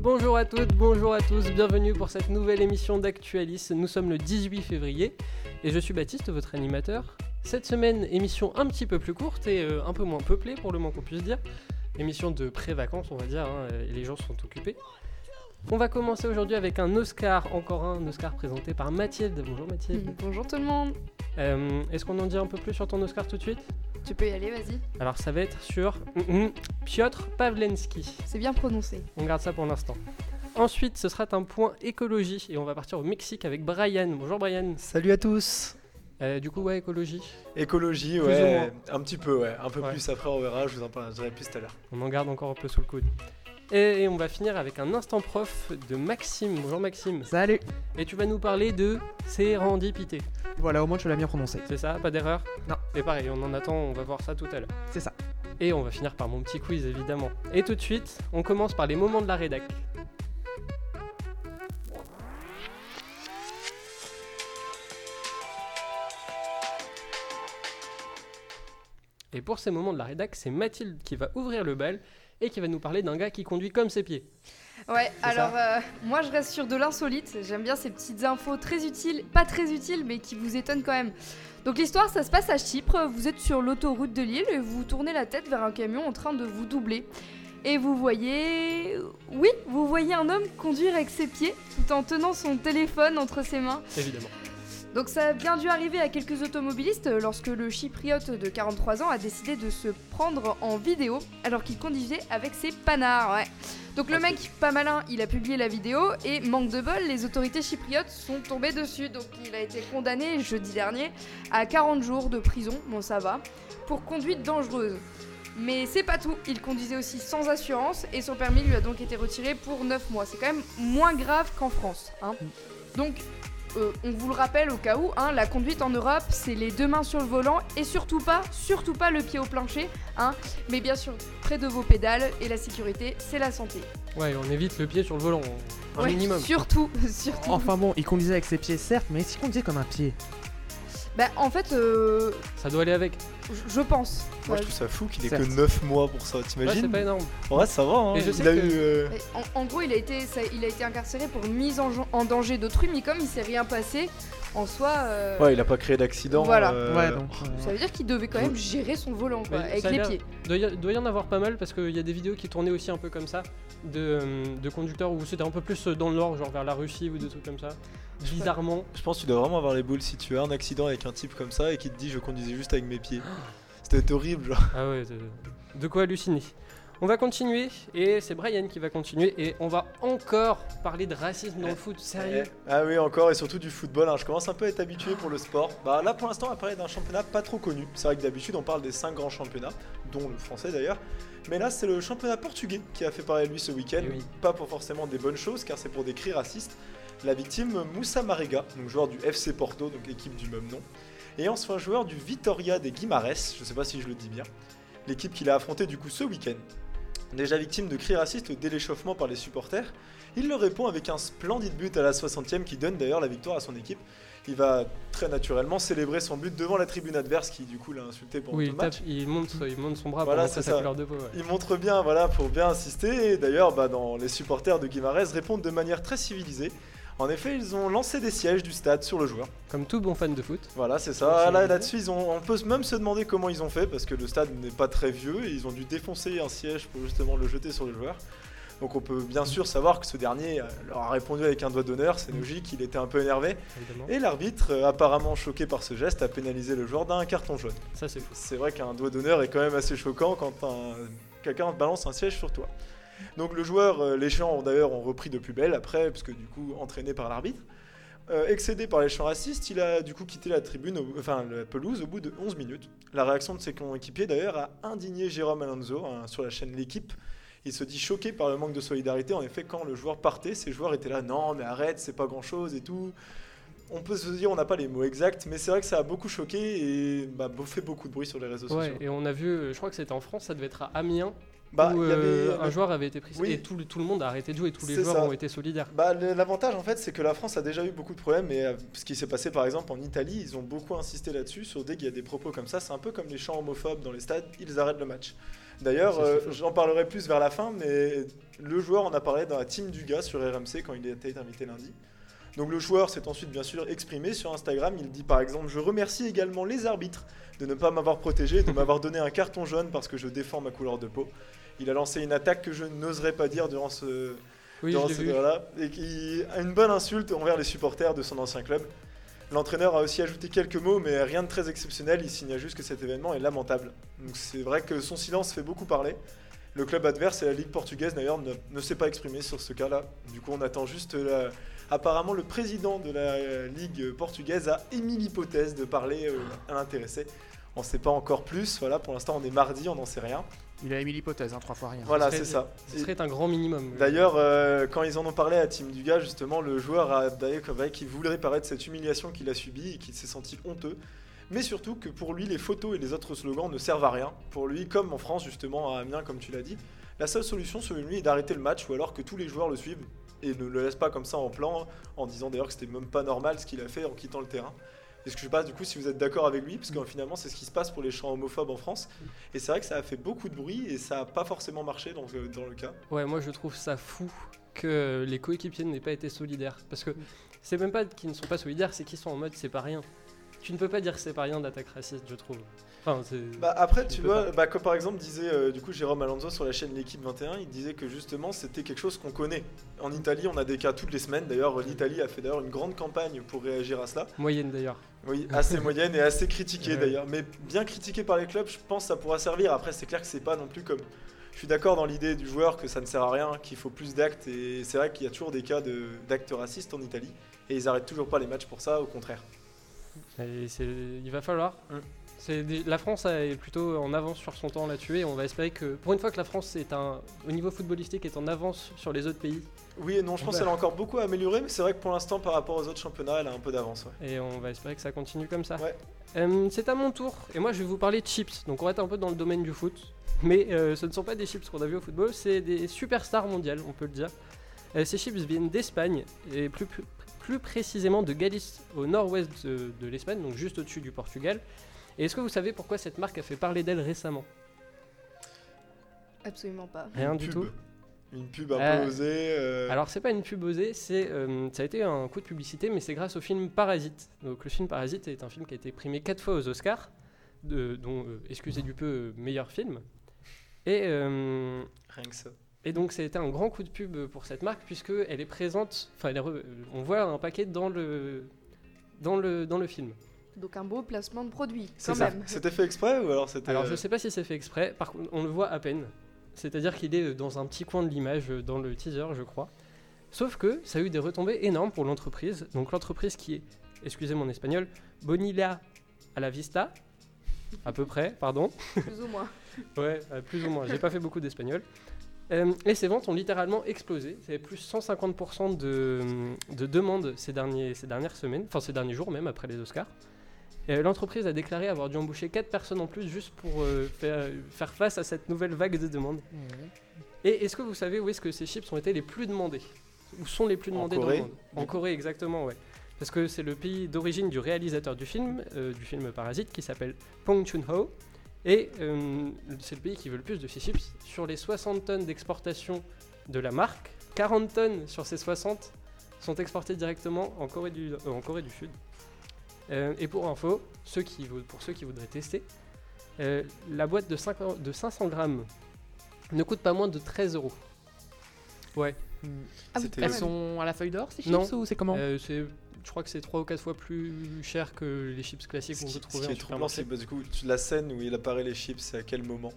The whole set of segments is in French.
Bonjour à toutes, bonjour à tous, bienvenue pour cette nouvelle émission d'Actualis. Nous sommes le 18 février et je suis Baptiste, votre animateur. Cette semaine, émission un petit peu plus courte et euh, un peu moins peuplée pour le moins qu'on puisse dire. Émission de pré-vacances, on va dire, hein, et les gens sont occupés. On va commencer aujourd'hui avec un Oscar, encore un Oscar présenté par Mathilde. Bonjour Mathilde. Bonjour tout le monde. Euh, Est-ce qu'on en dit un peu plus sur ton Oscar tout de suite? Tu peux y aller, vas-y. Alors ça va être sur mm, mm, Piotr Pawlenski. C'est bien prononcé. On garde ça pour l'instant. Ensuite, ce sera un point écologie et on va partir au Mexique avec Brian. Bonjour Brian. Salut à tous Euh, du coup, ouais, écologie. Écologie, Plus ouais, un petit peu, ouais, un peu Ouais. plus après on verra, je vous en parlerai plus tout à l'heure. On en garde encore un peu sous le coude. Et, on va finir avec un instant prof de Maxime. Bonjour Maxime. Salut Et tu vas nous parler de sérendipité. Voilà, au moins tu l'as bien prononcé. C'est ça Pas d'erreur Non. Et pareil, on en attend, on va voir ça tout à l'heure. C'est ça. Et on va finir par mon petit quiz évidemment. Et tout de suite, on commence par les moments de la rédac. Et pour ces moments de la rédac, c'est Mathilde qui va ouvrir le bal et qui va nous parler d'un gars qui conduit comme ses pieds. Ouais, alors euh, moi je reste sur de l'insolite. J'aime bien ces petites infos très utiles, pas très utiles, mais qui vous étonnent quand même. Donc l'histoire, ça se passe à Chypre. Vous êtes sur l'autoroute de l'île et vous tournez la tête vers un camion en train de vous doubler. Et vous voyez. Oui, vous voyez un homme conduire avec ses pieds tout en tenant son téléphone entre ses mains. Évidemment. Donc ça a bien dû arriver à quelques automobilistes lorsque le chypriote de 43 ans a décidé de se prendre en vidéo alors qu'il conduisait avec ses panards. Ouais. Donc le mec, pas malin, il a publié la vidéo et manque de bol, les autorités chypriotes sont tombées dessus. Donc il a été condamné jeudi dernier à 40 jours de prison, bon ça va, pour conduite dangereuse. Mais c'est pas tout, il conduisait aussi sans assurance et son permis lui a donc été retiré pour 9 mois. C'est quand même moins grave qu'en France. Hein. Donc euh, on vous le rappelle au cas où, hein, la conduite en Europe, c'est les deux mains sur le volant et surtout pas, surtout pas le pied au plancher, hein, mais bien sûr près de vos pédales et la sécurité, c'est la santé. Ouais, on évite le pied sur le volant, un Ouais, minimum. Surtout, surtout. Enfin bon, il conduisait avec ses pieds certes, mais est-ce qu'il conduisait comme un pied? Bah en fait, euh, Ça doit aller avec. je- je pense. Moi je trouve ça fou qu'il ait Certes. que 9 mois pour ça, Ouais, c'est t'imagines pas énorme. En vrai ça va, hein. Et je sais il a que- eu... euh, en, en gros, il a été, ça- il a été incarcéré pour mise en, en danger d'autrui, mais comme il s'est rien passé, en soi, euh, Ouais, il a pas créé d'accident. Voilà. euh, Ouais, donc. euh, ça veut dire qu'il devait quand même gérer son volant, quoi, avec les pieds. Doit y, doit y en avoir pas mal parce qu'il y a des vidéos qui tournaient aussi un peu comme ça de, de conducteurs où c'était un peu plus dans le nord, genre vers la Russie ou des trucs comme ça. Bizarrement. Je pense que tu dois vraiment avoir les boules si tu as un accident avec un type comme ça et qui te dit je conduisais juste avec mes pieds. C'était horrible, genre. Ah ouais, de, de quoi halluciner. On va continuer et c'est Brian qui va continuer et on va encore parler de racisme dans le foot. Sérieux? Eh, Ah oui, encore et surtout du football. hein. Je commence un peu à être habitué pour le sport. Bah là, pour l'instant, on va parler d'un championnat pas trop connu. C'est vrai que d'habitude, on parle des 5 grands championnats, dont le français d'ailleurs. Mais là, c'est le championnat portugais qui a fait parler de lui ce week-end. Oui. Pas pour forcément des bonnes choses, car c'est pour des cris racistes. La victime, Moussa Marega, donc joueur du FC Porto, donc équipe du même nom. Et enfin, joueur du Vitoria des Guimarães, je sais pas si je le dis bien. L'équipe qu'il a affrontée du coup ce week-end. Déjà victime de cris racistes dès l'échauffement par les supporters, il le répond avec un splendide but à la 60e qui donne d'ailleurs la victoire à son équipe. Il va très naturellement célébrer son but devant la tribune adverse qui du coup l'a insulté pendant Oui, tout le match. tape, il, monte, il monte son bras Voilà, pour montrer c'est sa ça. couleur de peau. ouais. Il montre bien, voilà, pour bien insister. Et d'ailleurs, bah, dans les supporters de Guimarães répondent de manière très civilisée. En effet, ils ont lancé des sièges du stade sur le joueur. Comme tout bon fan de foot. Voilà, c'est ça. Là, là-dessus, ils ont, on peut même se demander comment ils ont fait parce que le stade n'est pas très vieux et ils ont dû défoncer un siège pour justement le jeter sur le joueur. Donc on peut bien sûr savoir que ce dernier euh, leur a répondu avec un doigt d'honneur, c'est logique, il était un peu énervé. Évidemment. Et l'arbitre, euh, apparemment choqué par ce geste, a pénalisé le joueur d'un carton jaune. Ça, c'est fou. C'est vrai qu'un doigt d'honneur est quand même assez choquant quand un- quelqu'un balance un siège sur toi. Donc le joueur, euh, les chants d'ailleurs ont repris de plus belle après, puisque du coup entraîné par l'arbitre. Euh, excédé par les chants racistes, il a du coup quitté la tribune, au- enfin la pelouse au bout de 11 minutes. La réaction de ses coéquipiers d'ailleurs a indigné Jérôme Alonso hein, sur la chaîne L'équipe. Il se dit choqué par le manque de solidarité. En effet, quand le joueur partait, ses joueurs étaient là, non mais arrête, c'est pas grand chose et tout. On peut se dire, on n'a pas les mots exacts, mais c'est vrai que ça a beaucoup choqué et bah, fait beaucoup de bruit sur les réseaux Ouais, sociaux. et on a vu, je crois que c'était en France, ça devait être à Amiens, Bah, où il y avait- euh, un joueur avait été pris Oui. et tout, le- tout le monde a arrêté de jouer, tous les joueurs ça. ont été solidaires. Bah, L'avantage en fait, c'est que la France a déjà eu beaucoup de problèmes. Et euh, ce qui s'est passé par exemple en Italie, ils ont beaucoup insisté là-dessus. Sur dès qu'il y a des propos comme ça, c'est un peu comme les chants homophobes dans les stades, ils arrêtent le match. D'ailleurs, C'est euh, j'en parlerai plus vers la fin, mais le joueur en a parlé dans la team du gars sur RMC quand il a été invité lundi. Donc le joueur s'est ensuite bien sûr exprimé sur Instagram. Il dit par exemple Je remercie également les arbitres de ne pas m'avoir protégé, de m'avoir donné un carton jaune parce que je défends ma couleur de peau. Il a lancé une attaque que je n'oserais pas dire durant ce, Oui, l'ai ce là et qui a une bonne insulte envers les supporters de son ancien club. L'entraîneur a aussi ajouté quelques mots, mais rien de très exceptionnel. Il signa juste que cet événement est lamentable. Donc c'est vrai que son silence fait beaucoup parler. Le club adverse et la Ligue portugaise d'ailleurs ne, ne s'est pas exprimé sur ce cas-là. Du coup, on attend juste la- Apparemment, le président de la Ligue portugaise a émis l'hypothèse de parler euh, à l'intéressé. On ne sait pas encore plus. Voilà, pour l'instant, on est mardi, on n'en sait rien. Il a émis l'hypothèse, hein, trois fois rien. Voilà, c'est ça. Ce serait un grand minimum. D'ailleurs, euh, quand ils en ont parlé à Team Duga, justement, le joueur a d'ailleurs qu'il voulait paraître cette humiliation qu'il a subie et qu'il s'est senti honteux. Mais surtout que pour lui, les photos et les autres slogans ne servent à rien. Pour lui, comme en France, justement, à Amiens, comme tu l'as dit, la seule solution, selon lui, est d'arrêter le match ou alors que tous les joueurs le suivent et ne le laissent pas comme ça en plan, en disant d'ailleurs que c'était même pas normal ce qu'il a fait en quittant le terrain. Est-ce que je sais pas du coup si vous êtes d'accord avec lui, parce que finalement c'est ce qui se passe pour les chants homophobes en France. Et c'est vrai que ça a fait beaucoup de bruit et ça a pas forcément marché dans, le- dans le cas. Ouais, moi je trouve ça fou que les coéquipiers n'aient pas été solidaires. Parce que c'est même pas qu'ils ne sont pas solidaires, c'est qu'ils sont en mode c'est pas rien. Tu ne peux pas dire c'est pas rien d'attaque raciste, je trouve. Enfin. Bah après, tu vois, bah, comme par exemple disait euh, du coup Jérôme Alonso sur la chaîne L'équipe 21, il disait que justement c'était quelque chose qu'on connaît. En Italie, on a des cas toutes les semaines. D'ailleurs, l'Italie a fait d'ailleurs une grande campagne pour réagir à cela. Moyenne d'ailleurs. Oui, assez moyenne et assez critiquée Ouais. d'ailleurs. Mais bien critiquée par les clubs, je pense que ça pourra servir. Après, c'est clair que c'est pas non plus comme. Je suis d'accord dans l'idée du joueur que ça ne sert à rien, qu'il faut plus d'actes. Et c'est vrai qu'il y a toujours des cas de- d'actes racistes en Italie. Et ils arrêtent toujours pas les matchs pour ça, au contraire. Et il va falloir. Des- La France est plutôt en avance sur son temps là-dessus et on va espérer que pour une fois que la France est un, au niveau footballistique est en avance sur les autres pays Oui et non, je pense qu'elle a encore beaucoup à améliorer, mais c'est vrai que pour l'instant, par rapport aux autres championnats, elle a un peu d'avance. ouais. et on va espérer que ça continue comme ça. Ouais. Euh, c'est à mon tour et moi je vais vous parler de chips. Donc on va être un peu dans le domaine du foot, mais euh, ce ne sont pas des chips qu'on a vu au football, c'est des superstars mondiales, on peut le dire. Euh, ces chips viennent d'Espagne et plus, plus, précisément de Galice au nord-ouest de, de l'Espagne, donc juste au-dessus du Portugal. Et est-ce que vous savez pourquoi cette marque a fait parler d'elle récemment? Absolument pas. Rien Une du pub. tout. Une pub un Euh, peu osée. euh, Alors c'est pas une pub osée, c'est euh, ça a été un coup de publicité, mais c'est grâce au film Parasite. Donc le film Parasite est un film qui a été primé quatre fois aux Oscars, de, dont euh, excusez du peu meilleur film. Et euh, Rien que ça. Et donc ça a été un grand coup de pub pour cette marque puisque elle est présente, enfin on voit un paquet dans le dans le dans le film. Donc un beau placement de produit, C'est quand ça. même. C'était fait exprès ou alors c'était. Alors je euh, sais pas si c'est fait exprès, par contre on le voit à peine. C'est-à-dire qu'il est dans un petit coin de l'image dans le teaser, je crois. Sauf que ça a eu des retombées énormes pour l'entreprise. Donc l'entreprise qui est, excusez mon espagnol, Bonilla a la vista, à peu près, pardon. Plus ou moins. Ouais, euh, plus ou moins. J'ai pas fait beaucoup d'espagnol. Euh, et ses ventes ont littéralement explosé. C'est plus 150% de, de demandes ces, derniers, ces dernières semaines, enfin ces derniers jours même après les Oscars. Euh, L'entreprise a déclaré avoir dû embaucher 4 personnes en plus juste pour euh, faire, faire face à cette nouvelle vague de demandes. Et est-ce que vous savez où est-ce que ces chips ont été les plus demandés? Où sont les plus En demandés dans le monde? En Corée, exactement, ouais. Parce que c'est le pays d'origine du réalisateur du film, euh, du film Parasite, qui s'appelle Pong Chun-ho. Et euh, c'est le pays qui veut le plus de ces chips. Sur les 60 tonnes d'exportation de la marque, 40 tonnes sur ces 60 sont exportées directement en Corée du, euh, en Corée du Sud. Euh, et pour info, ceux qui, pour ceux qui voudraient tester, euh, la boîte de, 5 de 500 grammes ne coûte pas moins de 13 euros. Ouais, Ah C'était- quand Elles sont à la feuille d'or, ces chips Non. ou c'est comment? Euh, c'est- je crois que c'est 3 ou 4 fois plus cher que les chips classiques Ce qu'on qui, peut ce trouver qui en est troublant, c'est bah, du coup tu- la scène où il apparaît les chips, c'est à quel moment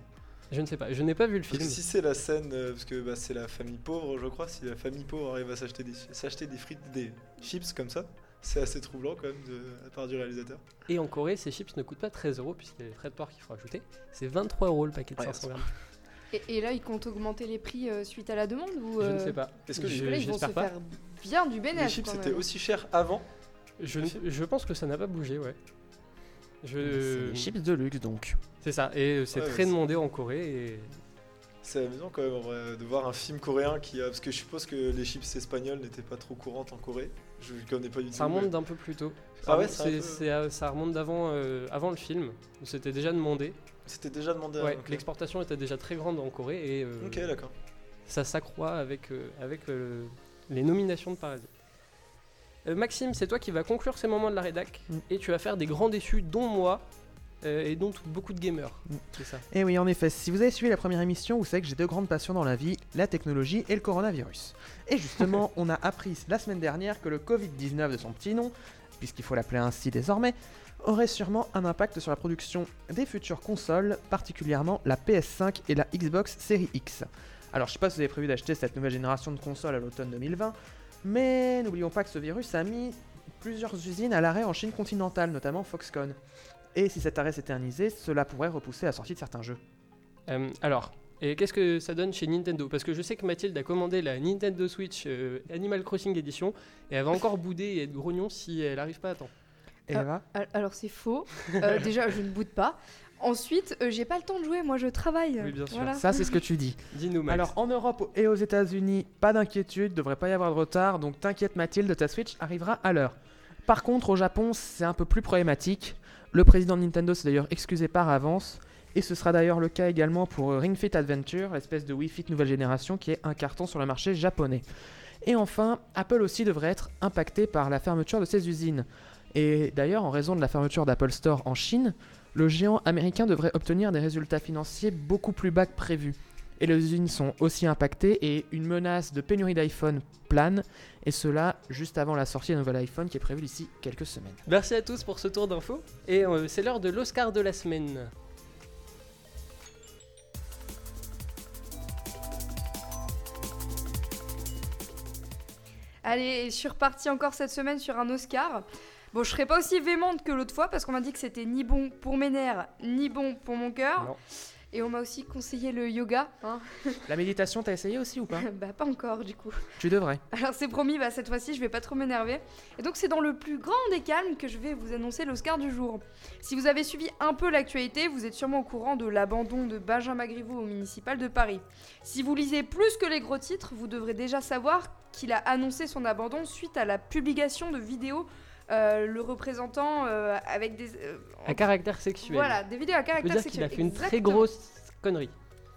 Je ne sais pas, je n'ai pas vu le Parce film. que si c'est la scène, euh, parce que bah, c'est la famille pauvre, je crois, si la famille pauvre arrive à s'acheter des, s'acheter des frites, des chips comme ça, c'est assez troublant quand même de la part du réalisateur. Et en Corée, ces chips ne coûtent pas 13 euros puisqu'il y a les frais de port qu'il faut ajouter. C'est 23 euros le paquet de Ouais, 500 grammes. Et, et là, ils comptent augmenter les prix euh, suite à la demande ou Je ne euh, sais pas. Est-ce que Je- là, ils vont se pas. faire bien du Les bénéfice. chips quand étaient même. aussi chers avant Je, ne- je pense que ça n'a pas bougé, ouais. Je... les chips de luxe donc. C'est ça, et euh, c'est Ouais, très ouais, demandé en Corée. Et... C'est amusant quand même en vrai, de voir un film coréen qui a. Parce que je suppose que les chips espagnoles n'étaient pas trop courantes en Corée. Je connais pas du tout. Ça remonte mais- d'un peu plus tôt. Ah ouais, Ça peu- euh, ça remonte d'avant euh, avant le film. où C'était déjà demandé. C'était déjà demandé. Ouais, ok. L'exportation était déjà très grande en Corée et euh, Ok, d'accord. ça s'accroît avec, euh, avec euh, les nominations de Parasite. Euh, Maxime, c'est toi qui vas conclure ces moments de la rédac Mm. et tu vas faire des grands déçus, dont moi euh, et dont beaucoup de gamers. Mm. C'est ça. Et oui, en effet, si vous avez suivi la première émission, vous savez que j'ai deux grandes passions dans la vie, la technologie et le coronavirus. Et justement, on a appris la semaine dernière que le Covid-19 de son petit nom, puisqu'il faut l'appeler ainsi désormais, aurait sûrement un impact sur la production des futures consoles, particulièrement la PS5 et la Xbox Series X. Alors je sais pas si vous avez prévu d'acheter cette nouvelle génération de consoles à l'automne 2020, mais n'oublions pas que ce virus a mis plusieurs usines à l'arrêt en Chine continentale, notamment Foxconn. Et si cet arrêt s'éternisait, cela pourrait repousser la sortie de certains jeux. Euh, alors, et qu'est-ce que ça donne chez Nintendo? Parce que je sais que Mathilde a commandé la Nintendo Switch euh, Animal Crossing Edition et elle va encore bouder et être grognon si elle arrive pas à temps. Ah. Al- Alors c'est faux. Euh, déjà, je ne boude pas. Ensuite, euh, j'ai pas le temps de jouer, moi je travaille. Oui, bien sûr. Voilà. Ça, c'est ce que tu dis. Dis-nous, Max. Alors, en Europe et aux États-Unis, pas d'inquiétude, devrait pas y avoir de retard, donc t'inquiète Mathilde, ta Switch arrivera à l'heure. Par contre, au Japon, c'est un peu plus problématique. Le président de Nintendo s'est d'ailleurs excusé par avance, et ce sera d'ailleurs le cas également pour euh, Ring Fit Adventure, l'espèce de Wii Fit nouvelle génération qui est un carton sur le marché japonais. Et enfin, Apple aussi devrait être impacté par la fermeture de ses usines. Et d'ailleurs, en raison de la fermeture d'Apple Store en Chine, le géant américain devrait obtenir des résultats financiers beaucoup plus bas que prévu. Et les usines sont aussi impactées et une menace de pénurie d'iPhone plane, et cela juste avant la sortie d'un nouvel iPhone qui est prévu d'ici quelques semaines. Merci à tous pour ce tour d'infos. Et euh, c'est l'heure de l'Oscar de la semaine. Allez, je suis repartie encore cette semaine sur un Oscar. Bon, je serai pas aussi véhémente que l'autre fois parce qu'on m'a dit que c'était ni bon pour mes nerfs, ni bon pour mon cœur. Et on m'a aussi conseillé le yoga. Hein La méditation, t'as essayé aussi ou pas bah, pas encore du coup. Tu devrais. Alors, c'est promis, bah, cette fois-ci, je vais pas trop m'énerver. Et donc, c'est dans le plus grand des calmes que je vais vous annoncer l'Oscar du jour. Si vous avez suivi un peu l'actualité, vous êtes sûrement au courant de l'abandon de Benjamin Griveaux au municipal de Paris. Si vous lisez plus que les gros titres, vous devrez déjà savoir qu'il a annoncé son abandon suite à la publication de vidéos euh, le représentant euh, avec des. euh, À caractère sexuel. voilà, des vidéos à caractère dire sexuel. a fait une très grosse connerie.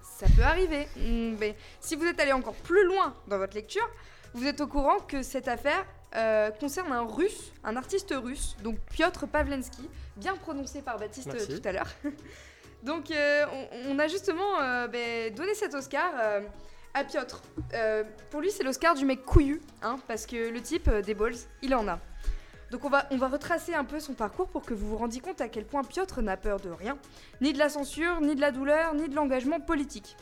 Ça peut arriver. Mm, Mais si vous êtes allé encore plus loin dans votre lecture, vous êtes au courant que cette affaire euh, concerne un russe, un artiste russe, donc Piotr Pavlensky, bien prononcé par Baptiste euh, Merci. tout à l'heure. donc euh, on, on a justement euh, ben, donné cet Oscar euh, à Piotr. Euh, pour lui, c'est l'Oscar du mec couillu, hein, parce que le type euh, des balls, il en a. Donc on va, on va retracer un peu son parcours pour que vous vous rendiez compte à quel point Piotr n'a peur de rien, ni de la censure, ni de la douleur, ni de l'engagement politique.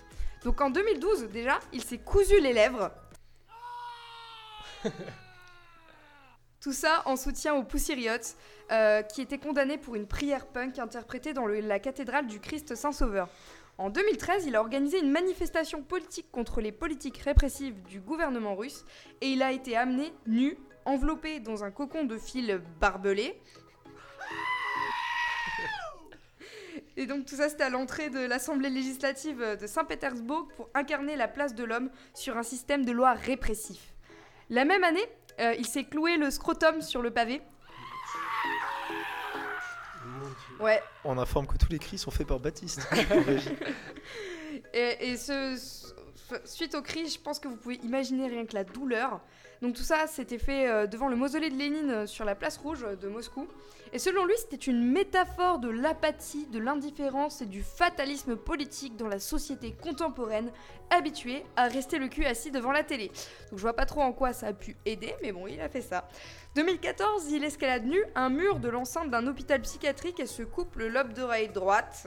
Donc en 2012 déjà, il s'est cousu les lèvres. Tout ça en soutien au Pussy Riot, euh, qui était condamné pour une prière punk interprétée dans le- la cathédrale du Christ Saint-Sauveur. En 2013, il a organisé une manifestation politique contre les politiques répressives du gouvernement russe et il a été amené nu, enveloppé dans un cocon de fil barbelé. Et donc tout ça c'était à l'entrée de l'Assemblée législative de Saint-Pétersbourg pour incarner la place de l'homme sur un système de loi répressif. La même année, euh, il s'est cloué le scrotum sur le pavé. Ouais, On informe que tous les cris sont faits par Baptiste. Et, ce- suite au cri, je pense que vous pouvez imaginer rien que la douleur. Donc tout ça, c'était fait euh, devant le mausolée de Lénine euh, sur la place rouge euh, de Moscou. Et selon lui, c'était une métaphore de l'apathie, de l'indifférence et du fatalisme politique dans la société contemporaine, habituée à rester le cul assis devant la télé. Donc je vois pas trop en quoi ça a pu aider, mais bon, il a fait ça. 2014, il escalade nu un mur de l'enceinte d'un hôpital psychiatrique et se coupe le lobe d'oreille droite.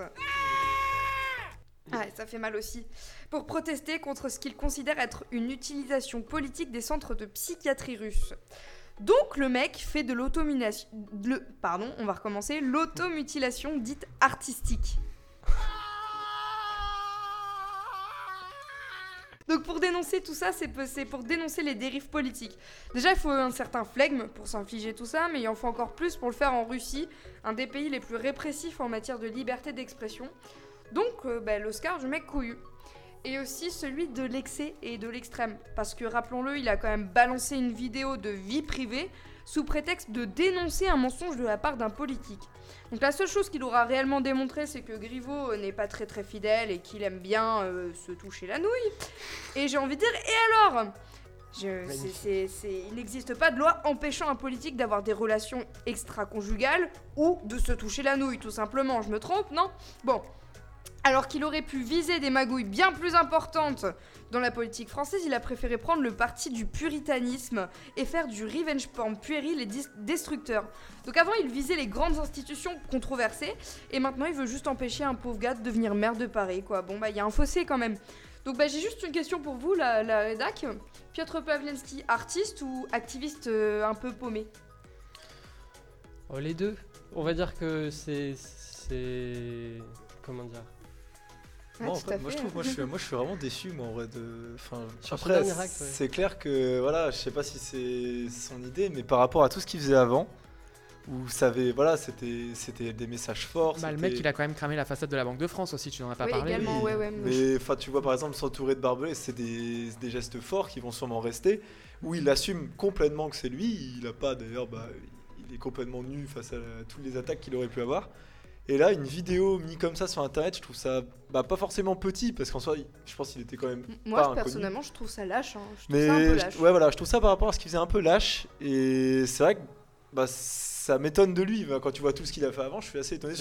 Ah, ça fait mal aussi. Pour protester contre ce qu'il considère être une utilisation politique des centres de psychiatrie russes. Donc le mec fait de l'automutilation... Pardon, on va recommencer. L'automutilation dite artistique. Donc pour dénoncer tout ça, c'est pour dénoncer les dérives politiques. Déjà, il faut un certain flegme pour s'infliger tout ça, mais il en faut encore plus pour le faire en Russie, un des pays les plus répressifs en matière de liberté d'expression. Donc, euh, bah, l'Oscar du mec couillu. Et aussi celui de l'excès et de l'extrême. Parce que rappelons-le, il a quand même balancé une vidéo de vie privée sous prétexte de dénoncer un mensonge de la part d'un politique. Donc la seule chose qu'il aura réellement démontré, c'est que Griveaux euh, n'est pas très très fidèle et qu'il aime bien euh, se toucher la nouille. Et j'ai envie de dire, et alors? Je- Il n'existe pas de loi empêchant un politique d'avoir des relations extra-conjugales ou de se toucher la nouille, tout simplement. Je me trompe, non? Bon. Alors qu'il aurait pu viser des magouilles bien plus importantes dans la politique française, il a préféré prendre le parti du puritanisme et faire du revenge porn puéril et destructeur. Donc avant, il visait les grandes institutions controversées, et maintenant, il veut juste empêcher un pauvre gars de devenir maire de Paris, quoi. Bon, bah, il y a un fossé quand même. Donc, bah, j'ai juste une question pour vous, la, la. Piotr Pawlenski, artiste ou activiste euh, un peu paumé? Oh, les deux. On va dire que. C'est. Comment dire? Ouais, Moi, en tout fait, à moi, je trouve, moi, je suis, moi, je suis vraiment déçu, moi, en vrai. De... Enfin, après, ouais. c'est clair que, voilà, je sais pas si c'est son idée, mais par rapport à tout ce qu'il faisait avant, où ça avait, voilà, c'était, c'était des messages forts. Bah, le mec, il a quand même cramé la façade de la Banque de France aussi, tu n'en as pas Oui, parlé. également, ouais, ouais. Mais enfin, tu vois, par exemple, s'entourer de barbelés, c'est des, des gestes forts qui vont sûrement rester, où il assume complètement que c'est lui. Il a pas, d'ailleurs, bah, il est complètement nu face à la- toutes les attaques qu'il aurait pu avoir. Et là, une vidéo mise comme ça sur internet, je trouve ça bah, pas forcément petit, parce qu'en soi, je pense qu'il était quand même Moi, pas je- inconnu. personnellement, je trouve ça lâche. hein. Je trouve Mais ça un peu je- lâche. ouais, voilà, je trouve ça par rapport à ce qu'il faisait un peu lâche. Et c'est vrai que bah, ça m'étonne de lui. Bah, Quand tu vois tout ce qu'il a fait avant, je suis assez étonné.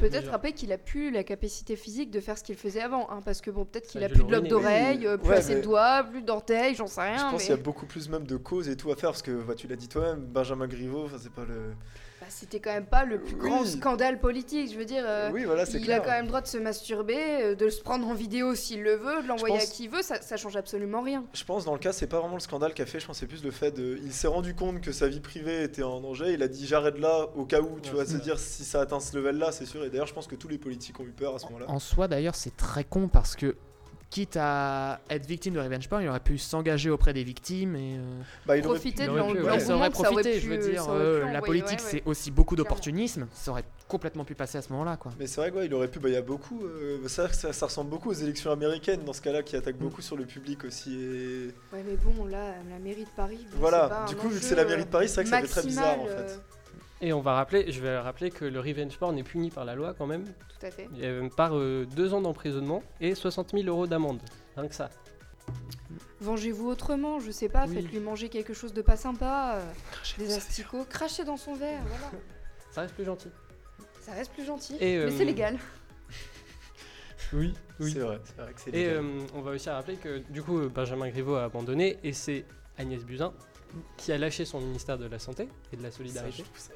Peut-être après qu'il a plus la capacité physique de faire ce qu'il faisait avant, hein, parce que bon, peut-être qu'il a plus de d'oreilles, Oui, euh, plus ouais, assez mais- de doigts, plus d'orteils, j'en sais rien. je pense mais qu'il y a beaucoup plus même de causes et tout à faire. Parce que bah, tu l'as dit toi-même, Benjamin Griveaux, c'est pas le. Bah, c'était quand même pas le plus Oui. grand scandale politique. Je veux dire, euh, oui, voilà, c'est il clair. a quand même le droit de se masturber, euh, de se prendre en vidéo s'il le veut, de l'envoyer pense- à qui il veut, ça, ça change absolument rien. Je pense dans le cas, c'est pas vraiment le scandale qu'a fait. Je pense que c'est plus le fait de. Il s'est rendu compte que sa vie privée était en danger. Il a dit j'arrête là au cas où. Tu Ouais, vois, se vrai. dire si ça atteint ce level-là, c'est sûr. Et d'ailleurs, je pense que tous les politiques ont eu peur à ce moment-là. En soi, d'ailleurs, c'est très con parce que, quitte à être victime de revenge porn, il aurait pu s'engager auprès des victimes et. euh, Bah, il Profiter il de aurait l'en- pu, de ouais. Ouais, l'engouement ça aurait que ça aurait profité, pu- je veux dire. euh, la politique, ouais, ouais. c'est aussi beaucoup d'opportunisme. Ça aurait complètement pu passer à ce moment-là, quoi. Mais c'est vrai qu'il aurait pu, bah, il y a beaucoup, euh, ça, ça, ça ressemble beaucoup aux élections américaines dans ce cas-là qui attaquent beaucoup sur le public aussi. Et... Ouais, mais bon, là, la mairie de Paris. bon, Voilà, pas du coup, vu que c'est la mairie de euh, Paris, c'est vrai que ça fait très bizarre en maximal, fait. Euh, Et on va rappeler, je vais rappeler que le revenge porn est puni par la loi quand même, Tout à fait. Il y a même par euh, deux ans d'emprisonnement et 60 000 euros d'amende. Rien que ça. Vengez-vous autrement, je sais pas, Oui. faites-lui manger quelque chose de pas sympa, euh, des asticots, crachez dans son verre, voilà. Ça reste plus gentil. Ça reste plus gentil, Et, mais euh, c'est légal. Oui, C'est vrai, c'est vrai que c'est Et légal. euh, on va aussi rappeler que du coup euh, Benjamin Griveaux a abandonné et c'est Agnès Buzyn qui a lâché son ministère de la Santé et de la Ça, Solidarité. ça-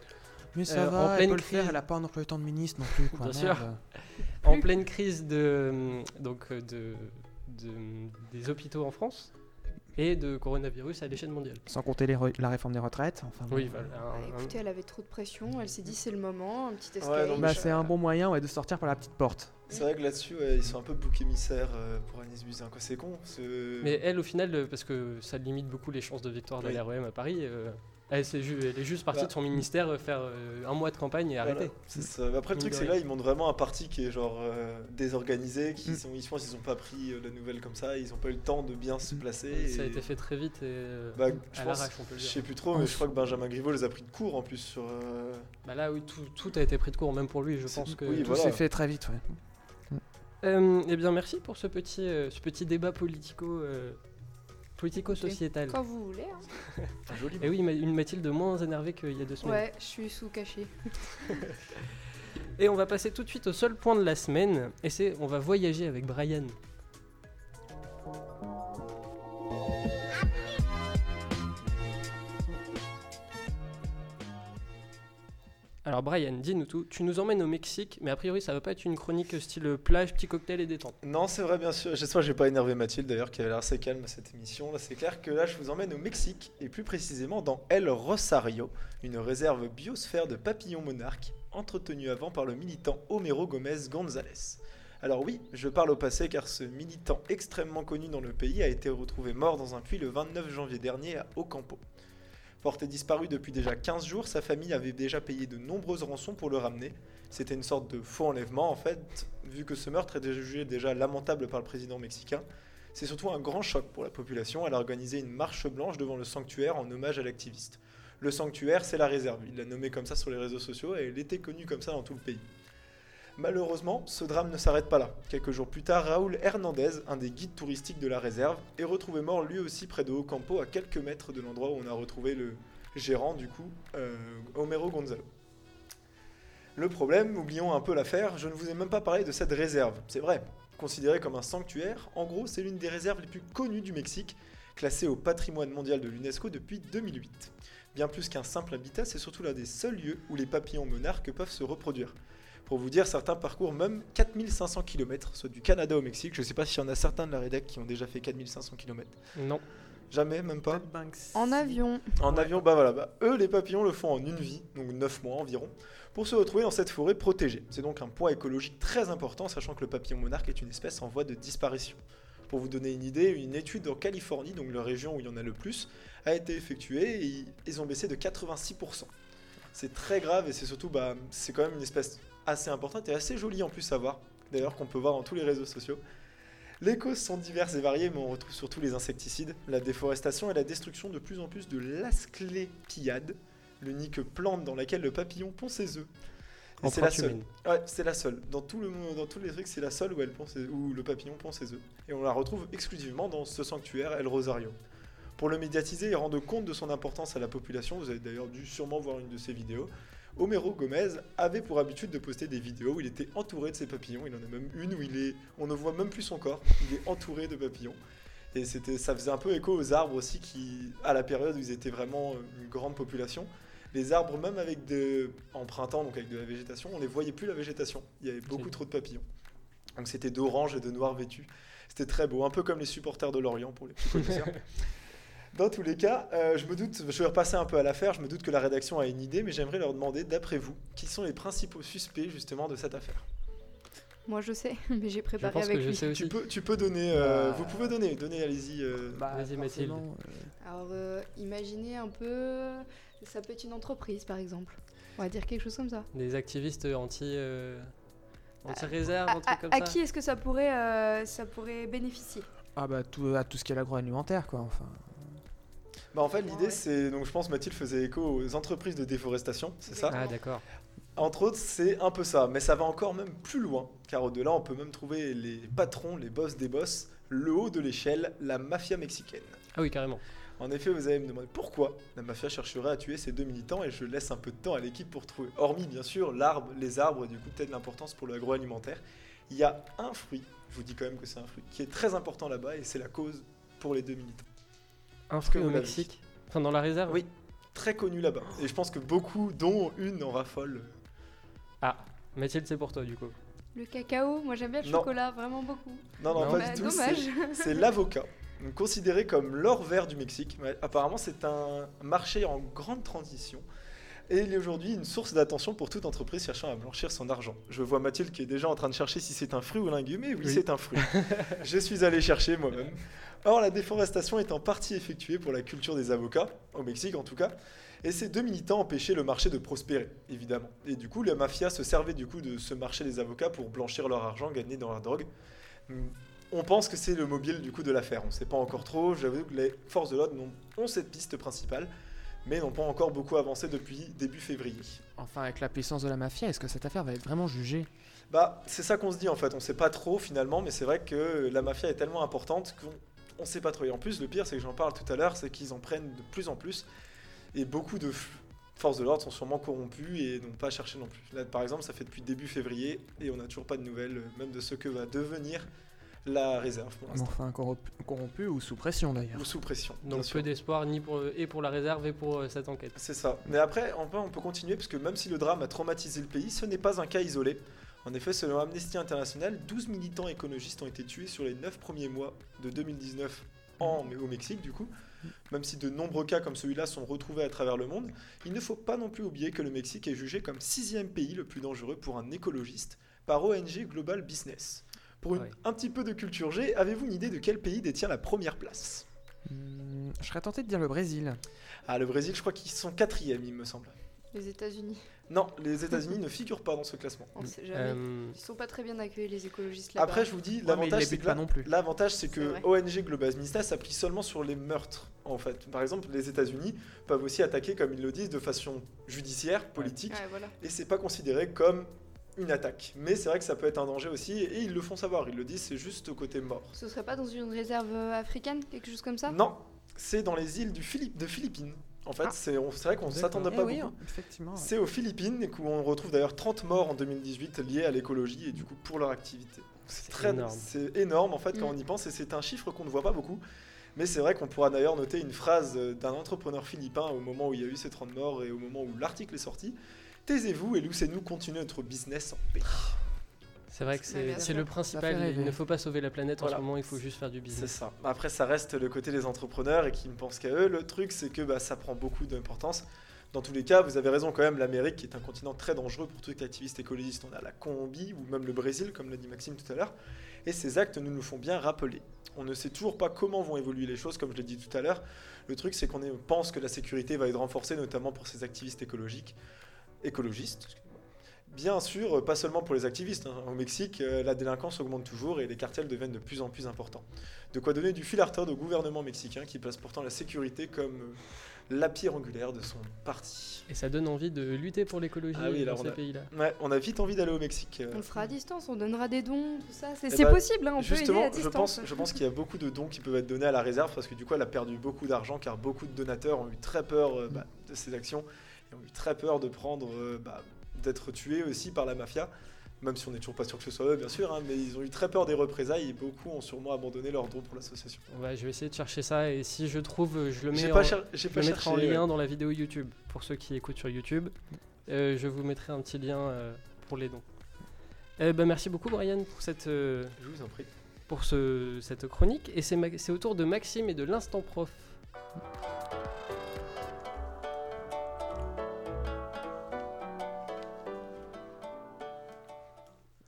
Mais ça Euh, va, en elle pleine peut le faire, crise. elle a pas non plus le temps de ministre non plus, quoi, Bien sûr. En pleine crise de, euh, donc, euh, de, de- des hôpitaux en France et de coronavirus à l'échelle mondiale. Sans compter les re- la réforme des retraites. Enfin, bon. Oui, voilà. Bah, un- un- écoutez, elle avait trop de pression, elle s'est dit c'est le moment, un petit Ouais, escape. non, mais Bah, c'est un bon moyen ouais, de sortir par la petite porte. C'est vrai que là-dessus, ouais, ils sont un peu bouc émissaires euh, pour Agnès Buzyn. quoi. C'est con. Mais elle, au final, parce que ça limite beaucoup les chances de victoire de Oui. l'REM à Paris, euh, elle, c'est ju- elle est juste partie Bah. de son ministère euh, faire euh, un mois de campagne et Voilà, arrêter. ça. Après, le truc, c'est là, ils montrent vraiment un parti qui est genre euh, désorganisé, qui Mm. sont, ils, je pense qu'ils n'ont pas pris euh, la nouvelle comme ça, ils n'ont pas eu le temps de bien se Mm. placer. Et Ça a été fait très vite et euh, Bah, je à pense, l'arrache, on peut le je dire. sais plus trop, mais je crois que Benjamin Griveaux les a pris de court en plus sur. euh, Bah là, oui, tout, tout a été pris de court, même pour lui, je pense que. oui, Tout voilà. s'est fait très vite, ouais. Euh, eh bien, merci pour ce petit, euh, ce petit débat politico, euh, politico-sociétal. Quand vous voulez. hein. un joli Et oui, une Mathilde moins énervée qu'il y a deux semaines. Ouais, je suis sous cachet. Et on va passer tout de suite au seul point de la semaine, et c'est on va voyager avec Brian. Alors Brian, dis-nous tout. Tu nous emmènes au Mexique, mais a priori ça va pas être une chronique style plage, petit cocktail et détente. Non, c'est vrai, bien sûr. J'espère que j'ai pas énervé Mathilde, d'ailleurs, qui avait l'air assez calme à cette émission. Là, c'est clair que là, je vous emmène au Mexique, et plus précisément dans El Rosario, une réserve biosphère de papillons monarques, entretenue avant par le militant Homero Gomez González. Alors oui, je parle au passé car ce militant extrêmement connu dans le pays a été retrouvé mort dans un puits le 29 janvier dernier à Ocampo. Porté disparu depuis déjà 15 jours, sa famille avait déjà payé de nombreuses rançons pour le ramener. C'était une sorte de faux enlèvement en fait, vu que ce meurtre était jugé déjà lamentable par le président mexicain. C'est surtout un grand choc pour la population. Elle a organisé une marche blanche devant le sanctuaire en hommage à l'activiste. Le sanctuaire, c'est la réserve. Il l'a nommé comme ça sur les réseaux sociaux et elle était connue comme ça dans tout le pays. Malheureusement, ce drame ne s'arrête pas là. Quelques jours plus tard, Raúl Hernandez, un des guides touristiques de la réserve, est retrouvé mort lui aussi près de Ocampo, à quelques mètres de l'endroit où on a retrouvé le gérant du coup, euh, Homero Gonzalo. Le problème, oublions un peu l'affaire, je ne vous ai même pas parlé de cette réserve. C'est vrai, considérée comme un sanctuaire, en gros c'est l'une des réserves les plus connues du Mexique, classée au patrimoine mondial de l'UNESCO depuis 2008. Bien plus qu'un simple habitat, c'est surtout l'un des seuls lieux où les papillons monarques peuvent se reproduire. Pour vous dire, certains parcourent même 4500 km, soit du Canada au Mexique. Je ne sais pas s'il y en a certains de la rédac qui ont déjà fait 4500 km. Non. Jamais, même pas. En avion. En avion, bah voilà, bah, eux les papillons le font en une vie, donc 9 mois environ, pour se retrouver dans cette forêt protégée. C'est donc un point écologique très important, sachant que le papillon monarque est une espèce en voie de disparition. Pour vous donner une idée, une étude en Californie, donc la région où il y en a le plus, a été effectuée et ils ont baissé de 86%. C'est très grave et c'est surtout, bah, c'est quand même une espèce assez importante et assez jolie en plus à voir, d'ailleurs qu'on peut voir dans tous les réseaux sociaux. Les causes sont diverses et variées, mais on retrouve surtout les insecticides, la déforestation et la destruction de plus en plus de l'asclépiade, l'unique plante dans laquelle le papillon pond ses œufs. C'est la seule. Ouais, c'est la seule. Dans, tout le, dans tous les trucs, c'est la seule où, elle pond ses- où le papillon pond ses œufs. Et on la retrouve exclusivement dans ce sanctuaire El Rosario. Pour le médiatiser et rendre compte de son importance à la population, vous avez d'ailleurs dû sûrement voir une de ses vidéos, Homero Gomez avait pour habitude de poster des vidéos où il était entouré de ses papillons. Il en a même une où il est, on ne voit même plus son corps. Il est entouré de papillons. Et c'était, ça faisait un peu écho aux arbres aussi qui, à la période où ils étaient vraiment une grande population. Les arbres, même avec de, en printemps, donc avec de la végétation, on ne les voyait plus la végétation. Il y avait beaucoup trop de papillons. Donc c'était d'orange et de noir vêtus. C'était très beau, un peu comme les supporters de Lorient pour les petits. Dans tous les cas, euh, je me doute, je vais repasser un peu à l'affaire, je me doute que la rédaction a une idée, mais j'aimerais leur demander, d'après vous, qui sont les principaux suspects justement de cette affaire? Moi je sais, mais j'ai préparé avec lui. sais aussi. Tu peux, tu peux donner, euh, Bah. vous pouvez donner, donnez, allez-y. euh, Bah, Vas-y, Mathilde. euh, Alors euh, imaginez un peu, ça peut être une entreprise par exemple. On va dire quelque chose comme ça. Des activistes anti. euh, anti-réserve, À, un truc à- comme à ça. qui est-ce que ça pourrait, euh, ça pourrait bénéficier? Ah bah tout, à tout ce qui est l'agroalimentaire quoi. Enfin. Bah en fait, l'idée c'est, donc je pense Mathilde faisait écho aux entreprises de déforestation, c'est ça? Ah, d'accord. Entre autres, c'est un peu ça, mais ça va encore même plus loin, car au-delà, on peut même trouver les patrons, les boss des boss, le haut de l'échelle, la mafia mexicaine. Ah oui, carrément. En effet, vous allez me demander pourquoi la mafia chercherait à tuer ces deux militants et je laisse un peu de temps à l'équipe pour trouver. Hormis bien sûr l'arbre, les arbres, du coup peut-être l'importance pour l'agroalimentaire. Il y a un fruit, je vous dis quand même que c'est un fruit, qui est très important là-bas et c'est la cause pour les deux militants. Un que fruit vous au Mexique Enfin, dans la réserve Oui, très connu là-bas. Et je pense que beaucoup, dont une en raffolent. Ah, Mathilde, c'est pour toi du coup. Le cacao, moi j'aime bien le Non. chocolat, vraiment beaucoup. Non, non, Non. pas Bah, du tout. dommage. c'est- C'est l'avocat, donc considéré comme l'or vert du Mexique. Apparemment, c'est un marché en grande transition. Et il est aujourd'hui une source d'attention pour toute entreprise cherchant à blanchir son argent. Je vois Mathilde qui est déjà en train de chercher si c'est un fruit ou un légume. Et oui, Oui. c'est un fruit. Je suis allé chercher moi-même. Or, la déforestation est en partie effectuée pour la culture des avocats, au Mexique en tout cas. Et ces deux militants empêchaient le marché de prospérer, évidemment. Et du coup, la mafia se servait du coup de ce marché des avocats pour blanchir leur argent gagné dans la drogue. Hmm, On pense que c'est le mobile du coup de l'affaire. On ne sait pas encore trop. J'avoue que les forces de l'ordre ont cette piste principale, mais n'ont pas encore beaucoup avancé depuis début février. Enfin avec la puissance de la mafia, est-ce que cette affaire va être vraiment jugée? Bah, c'est ça qu'on se dit en fait. On sait pas trop finalement, mais c'est vrai que la mafia est tellement importante qu'on on sait pas trop. Et en plus, le pire, c'est que j'en parle tout à l'heure, c'est qu'ils en prennent de plus en plus. Et beaucoup de forces de l'ordre sont sûrement corrompus et n'ont pas cherché non plus. Là, par exemple, ça fait depuis début février et on n'a toujours pas de nouvelles, euh, même de ce que va devenir la réserve pour l'instant. Enfin corrompu, corrompu ou sous pression d'ailleurs. Ou sous pression. Donc peu d'espoir ni pour, et pour la réserve et pour euh, cette enquête. C'est ça. Mais après, on peut, on peut continuer, parce que même si le drame a traumatisé le pays, ce n'est pas un cas isolé. En effet, selon Amnesty International, 12 militants écologistes ont été tués sur les 9 premiers mois de 2019 en, mais au Mexique, du coup. Même si de nombreux cas comme celui-là sont retrouvés à travers le monde, il ne faut pas non plus oublier que le Mexique est jugé comme sixième pays le plus dangereux pour un écologiste par ONG Global Business. Pour une- Ouais. un petit peu de culture G, avez-vous une idée de quel pays détient la première place? Hmm, je serais tenté de dire le Brésil. Ah, le Brésil, je crois qu'ils sont quatrième, il me semble. Les États-Unis. Non, les États-Unis ne figurent pas dans ce classement. On sait jamais. Euh, Ils sont pas très bien accueillis les écologistes là-bas. Après, je vous dis, l'avantage, les c'est que non plus. L'avantage, c'est C'est que vrai. ONG Global Mista s'appuie seulement sur les meurtres, en fait. Par exemple, les États-Unis peuvent aussi attaquer, comme ils le disent, de façon judiciaire, politique, Ouais, voilà. et c'est pas considéré comme une attaque. Mais c'est vrai que ça peut être un danger aussi, et ils le font savoir. Ils le disent, c'est juste au côté mort. Ce serait pas dans une réserve euh, africaine, quelque chose comme ça? Non, c'est dans les îles du Philippe, de Philippines. En fait, Ah. c'est vrai qu'on D'accord. s'attendait Eh pas oui, beaucoup. effectivement. ouais. C'est aux Philippines et où on retrouve d'ailleurs 30 morts en 2018 liés à l'écologie et du coup pour leur activité. C'est très énorme. c'est énorme en fait quand Mm. on y pense et c'est un chiffre qu'on ne voit pas beaucoup. Mais c'est vrai qu'on pourra d'ailleurs noter une phrase euh, d'un entrepreneur philippin au moment où il y a eu ces 30 morts et au moment où l'article est sorti. Taisez-vous et laissez-nous continuer notre business en paix. C'est vrai que Ouais, c'est c'est le principal. rêver. Il ne faut pas sauver la planète Voilà. en ce moment, il faut juste faire du C'est business. ça. Après, ça reste le côté des entrepreneurs et qui ne pensent qu'à eux. Le truc, c'est que bah, ça prend beaucoup d'importance. Dans tous les cas, vous avez raison quand même, l'Amérique qui est un continent très dangereux pour tous les activistes écologistes. On a la Colombie ou même le Brésil, comme l'a dit Maxime tout à l'heure. Et ces actes nous nous font bien rappeler. On ne sait toujours pas comment vont évoluer les choses, comme je l'ai dit tout à l'heure. Le truc, c'est qu'on pense que la sécurité va être renforcée, notamment pour ces activistes écologiques, écologistes. Bien sûr, euh, pas seulement pour les activistes. hein. Au Mexique, euh, la délinquance augmente toujours et les cartels deviennent de plus en plus importants. De quoi donner du fil à retordre au gouvernement mexicain qui place pourtant la sécurité comme euh, la pierre angulaire de son parti. Et ça donne envie de lutter pour l'écologie Ah oui, dans ces a- pays-là. Ouais, on a vite envie d'aller au Mexique. On le fera à distance, on donnera des dons, tout ça. C'est Eh ben, possible, hein, on peut aider Justement, à je distance. pense, je pense qu'il y a beaucoup de dons qui peuvent être donnés à la réserve parce que du coup, elle a perdu beaucoup d'argent car beaucoup de donateurs ont eu très peur euh, bah, de ces actions et ont eu très peur de prendre, euh, bah, d'être tués aussi par la mafia. Même si on n'est toujours pas sûr que ce soit eux, bien sûr, hein, mais ils ont eu très peur des représailles et beaucoup ont sûrement abandonné leurs dons pour l'association. On va- je vais essayer de chercher ça et si je trouve, je le mets pas, en, cher- je le mettrai en ouais. lien dans la vidéo YouTube. Pour ceux qui écoutent sur YouTube, Euh, je vous mettrai un petit lien euh, pour les dons. Eh ben, merci beaucoup Brian pour cette, euh, Je vous en prie. pour ce, cette chronique. Et c'est Ma- c'est au tour de Maxime et de l'instant prof.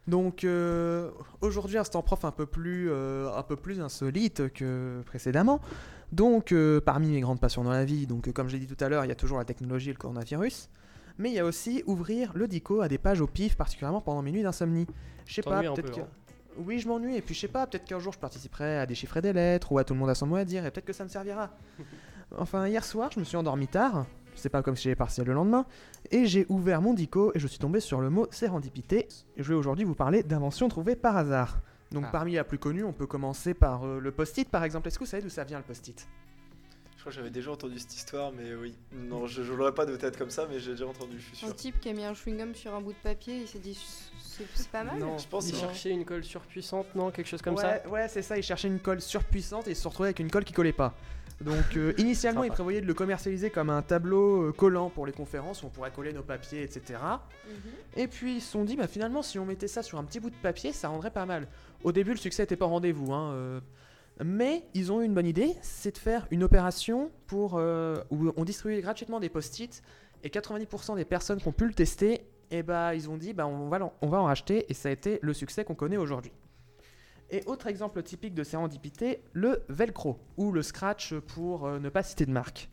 Donc euh, aujourd'hui, instant prof un peu plus, euh, un peu plus insolite que précédemment. Donc euh, parmi mes grandes passions dans la vie, donc comme j'ai dit tout à l'heure, il y a toujours la technologie et le coronavirus. Mais il y a aussi ouvrir le dico à des pages au pif, particulièrement pendant mes nuits d'insomnie. Je sais pas, peut-être peu, que... hein. Oui, je m'ennuie, et puis je sais pas, peut-être qu'un jour je participerai à déchiffrer des lettres, ou à tout le monde a son mot à dire, et peut-être que ça me servira. enfin, hier soir, je me suis endormi tard, c'est pas comme si j'avais partiel le lendemain, et j'ai ouvert mon dico et je suis tombé sur le mot sérendipité. Et je vais aujourd'hui vous parler d'inventions trouvées par hasard. Donc Ah. parmi la plus connue, on peut commencer par euh, le post-it par exemple. Est-ce que vous savez d'où ça vient le post-it? Je crois que j'avais déjà entendu cette histoire, mais oui. Non, je ne l'aurais pas de tête comme ça, mais j'ai déjà entendu, je suis Un type qui a mis un chewing-gum sur un bout de papier, il s'est dit c'est pas mal. Non, je pense il que- cherchait une colle surpuissante, non Quelque chose comme ouais, ça? Ouais, c'est ça, il cherchait une colle surpuissante et il se retrouvait avec une colle qui collait pas. Donc euh, initialement, il Sympa. prévoyait de le commercialiser comme un tableau euh, collant pour les conférences où on pourrait coller nos papiers, etc. Mhm. Et puis ils se sont dit, bah finalement, si on mettait ça sur un petit bout de papier, ça rendrait pas mal. Au début, le succès n'était pas au rendez-vous, hein, euh, mais ils ont eu une bonne idée, c'est de faire une opération pour euh, où on distribuait gratuitement des post-it et 90% des personnes qui ont pu le tester, et bah ils ont dit, bah on va, on va en racheter et ça a été le succès qu'on connaît aujourd'hui. Et autre exemple typique de sérendipité, le velcro ou le scratch pour euh, ne pas citer de marque.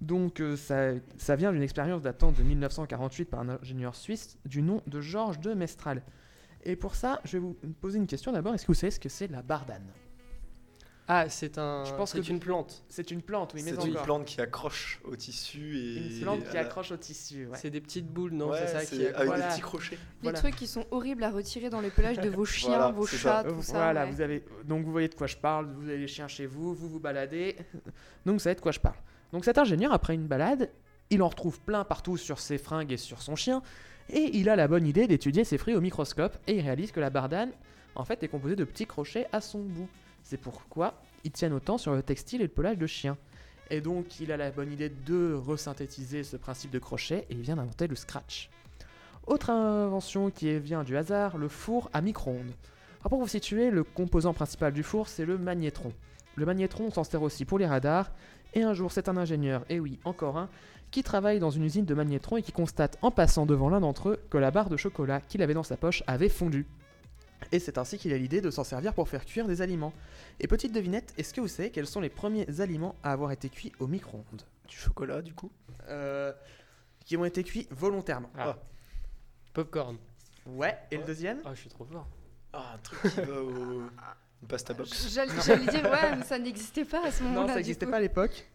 Donc euh, ça, ça vient d'une expérience datant de 1948 par un ingénieur suisse du nom de Georges de Mestral. Et pour ça, je vais vous poser une question d'abord. Est-ce que vous savez ce que c'est la bardane? Ah, c'est un. Je pense c'est que- une plante. C'est une plante, oui, mais c'est une encore. plante qui accroche au tissu et. Une plante qui accroche au tissu. ouais. C'est des petites boules, non Ouais, C'est ça qui. avec voilà. des petits crochets. Les Voilà. trucs qui sont horribles à retirer dans les pelages de vos chiens, Voilà, vos chats, ça. tout ça. voilà, ouais. vous avez donc vous voyez de quoi je parle. Vous avez les chiens chez vous, vous vous baladez, donc vous savez de quoi je parle. Donc cet ingénieur après une balade, il en retrouve plein partout sur ses fringues et sur son chien, et il a la bonne idée d'étudier ses fruits au microscope et il réalise que la bardane en fait est composée de petits crochets à son bout. C'est pourquoi ils tiennent autant sur le textile et le pelage de chien. Et donc il a la bonne idée de resynthétiser ce principe de crochet et il vient d'inventer le scratch. Autre invention qui vient du hasard, le four à micro-ondes. Alors pour vous situer, le composant principal du four, c'est le magnétron. Le magnétron, on s'en sert aussi pour les radars. Et un jour, c'est un ingénieur, et oui, encore un, qui travaille dans une usine de magnétrons et qui constate en passant devant l'un d'entre eux que la barre de chocolat qu'il avait dans sa poche avait fondu. Et c'est ainsi qu'il a l'idée de s'en servir pour faire cuire des aliments. Et petite devinette, est-ce que vous savez quels sont les premiers aliments à avoir été cuits au micro-ondes? Du chocolat, du coup? Euh, Qui ont été cuits volontairement. Ah. Popcorn. Ouais, et le deuxième? Ah, je suis trop fort. Ah, un truc qui va au. Une pasta box. J'allais j'allais dire, ouais, mais ça n'existait pas à ce moment-là. Non, ça n'existait pas à l'époque.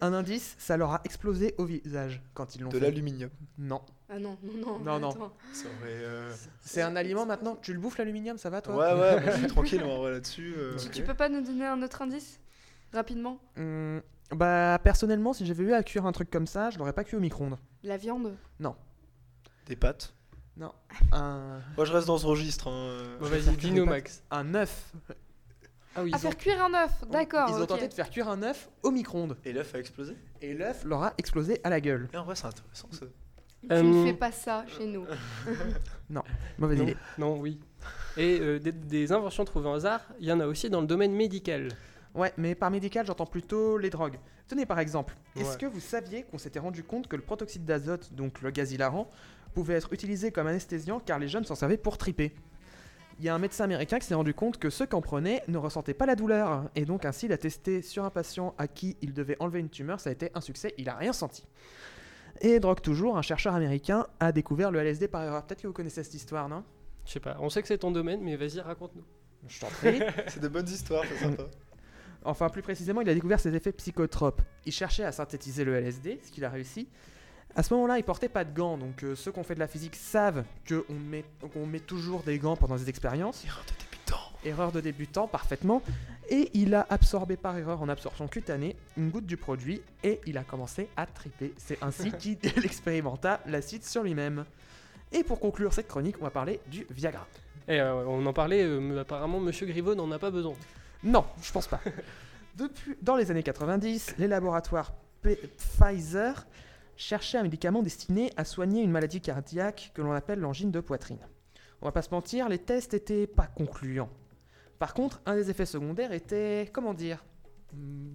Un indice, ça leur a explosé au visage quand ils l'ont De fait. l'aluminium. Non. Ah non, non, non. Non, non. attends. Ça aurait. euh, C'est un aliment maintenant. Tu le bouffes l'aluminium, ça va toi Ouais, ouais, je suis tranquille en vrai là-dessus. euh. Tu, tu peux pas nous donner un autre indice Rapidement? Hum, Bah, personnellement, si j'avais eu à cuire un truc comme ça, je l'aurais pas cuit au micro-ondes. La viande? Des pâtes? Un, Moi, je reste dans ce registre. hein, euh. Bon, vas-y, dis-nous, Max. un œuf. Ah oui, À ont- faire cuire un œuf, d'accord. Ils ont ok. tenté de faire cuire un œuf au micro-ondes. Et l'œuf a explosé? Et l'œuf leur a explosé à la gueule. Et en vrai, c'est intéressant ça. Tu Euh, ne fais pas ça chez nous. Mauvaise non, idée. non, oui. Et euh, des, des inventions trouvées au hasard, il y en a aussi dans le domaine médical. Ouais, mais par médical, j'entends plutôt les drogues. Tenez par exemple, est-ce que vous saviez qu'on s'était rendu compte que le protoxyde d'azote, donc le gaz hilarant, pouvait être utilisé comme anesthésiant car les jeunes s'en servaient pour triper? Il y a un médecin américain qui s'est rendu compte que ceux qui en prenaient ne ressentaient pas la douleur, et donc ainsi il a testé sur un patient à qui il devait enlever une tumeur, ça a été un succès, il a rien senti. Et drogue toujours, un chercheur américain a découvert le LSD par erreur. Peut-être que vous connaissez cette histoire, non? Je sais pas, on sait que c'est ton domaine, mais vas-y, raconte-nous. Je t'en prie. C'est de bonnes histoires, c'est sympa. Enfin, plus précisément, il a découvert ses effets psychotropes. Il cherchait à synthétiser le LSD, ce qu'il a réussi. À ce moment-là, il portait pas de gants, donc euh, ceux qui ont fait de la physique savent qu'on met, met toujours des gants pendant des expériences. Erreur de débutant. Erreur de débutant, parfaitement. Et il a absorbé par erreur en absorption cutanée une goutte du produit et il a commencé à triper. C'est ainsi qu'il expérimenta l'acide sur lui-même. Et pour conclure cette chronique, on va parler du Viagra. Et euh, on en parlait, euh, mais apparemment, Monsieur Griveaux n'en a pas besoin. Non, je pense pas. Depuis, dans les années 90, les laboratoires P- Pfizer cherchaient un médicament destiné à soigner une maladie cardiaque que l'on appelle l'angine de poitrine. On va pas se mentir, les tests étaient pas concluants. Par contre, un des effets secondaires était, comment dire, Hmm,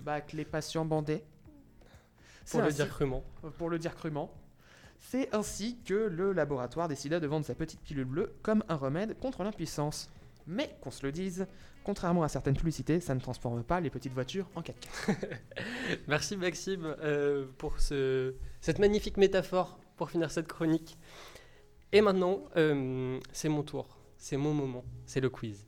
bah, que les patients bandaient. Pour le ainsi- dire crûment. euh, pour le dire crûment. C'est ainsi que le laboratoire décida de vendre sa petite pilule bleue comme un remède contre l'impuissance. Mais qu'on se le dise, contrairement à certaines publicités, ça ne transforme pas les petites voitures en 4x4. Merci Maxime euh, pour ce, cette magnifique métaphore pour finir cette chronique. Et maintenant, euh, c'est mon tour, c'est mon moment, c'est le quiz.